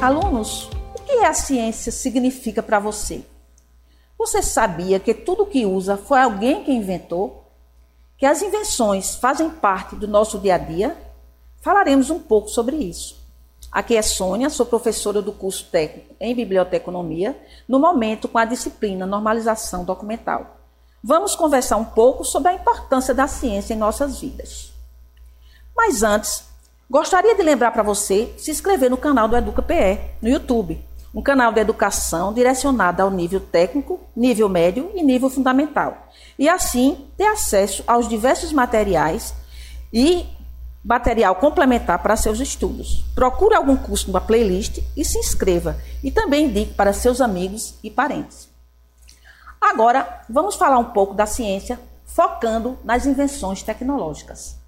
Alunos, o que a ciência significa para você? Você sabia que tudo que usa foi alguém que inventou? Que as invenções fazem parte do nosso dia a dia? Falaremos um pouco sobre isso. Aqui é Sônia, sou professora do curso técnico em Biblioteconomia, no momento com a disciplina Normalização Documental. Vamos conversar um pouco sobre a importância da ciência em nossas vidas. Mas antes, Gostaria de lembrar para você se inscrever no canal do Educa PE no YouTube, um canal de educação direcionado ao nível técnico, nível médio e nível fundamental. E assim ter acesso aos diversos materiais e material complementar para seus estudos. Procure algum curso na playlist e se inscreva. E também indique para seus amigos e parentes. Agora, vamos falar um pouco da ciência, focando nas invenções tecnológicas.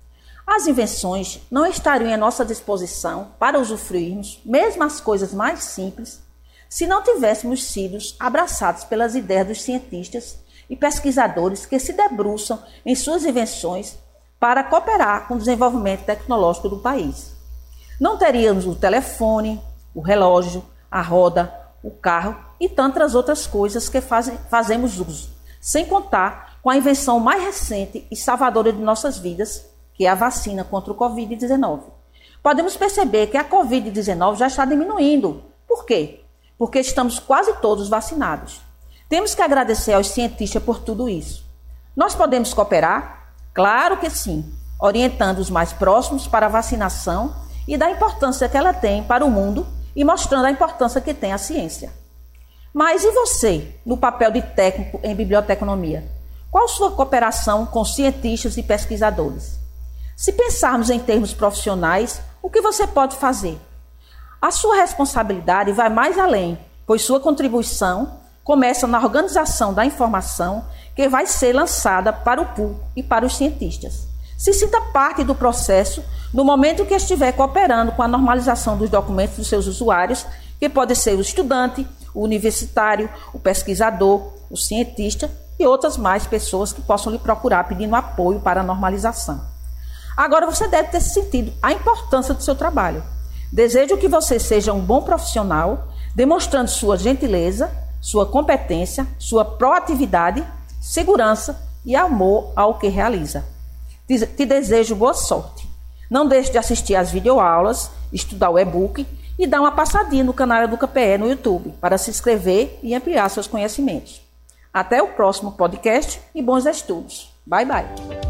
As invenções não estariam à nossa disposição para usufruirmos, mesmo as coisas mais simples, se não tivéssemos sido abraçados pelas ideias dos cientistas e pesquisadores que se debruçam em suas invenções para cooperar com o desenvolvimento tecnológico do país. Não teríamos o telefone, o relógio, a roda, o carro e tantas outras coisas que fazem, fazemos uso, sem contar com a invenção mais recente e salvadora de nossas vidas, que é a vacina contra o Covid-19. Podemos perceber que a Covid-19 já está diminuindo. Por quê? Porque estamos quase todos vacinados. Temos que agradecer aos cientistas por tudo isso. Nós podemos cooperar? Claro que sim, orientando os mais próximos para a vacinação e da importância que ela tem para o mundo e mostrando a importância que tem a ciência. Mas e você, no papel de técnico em biblioteconomia? Qual sua cooperação com cientistas e pesquisadores? Se pensarmos em termos profissionais, o que você pode fazer? A sua responsabilidade vai mais além, pois sua contribuição começa na organização da informação que vai ser lançada para o público e para os cientistas. Se sinta parte do processo no momento que estiver cooperando com a normalização dos documentos dos seus usuários, que pode ser o estudante, o universitário, o pesquisador, o cientista e outras mais pessoas que possam lhe procurar pedindo apoio para a normalização. Agora você deve ter sentido a importância do seu trabalho. Desejo que você seja um bom profissional, demonstrando sua gentileza, sua competência, sua proatividade, segurança e amor ao que realiza. Te desejo boa sorte. Não deixe de assistir às videoaulas, estudar o e-book e dar uma passadinha no canal Educa PE no YouTube para se inscrever e ampliar seus conhecimentos. Até o próximo podcast e bons estudos. Bye bye.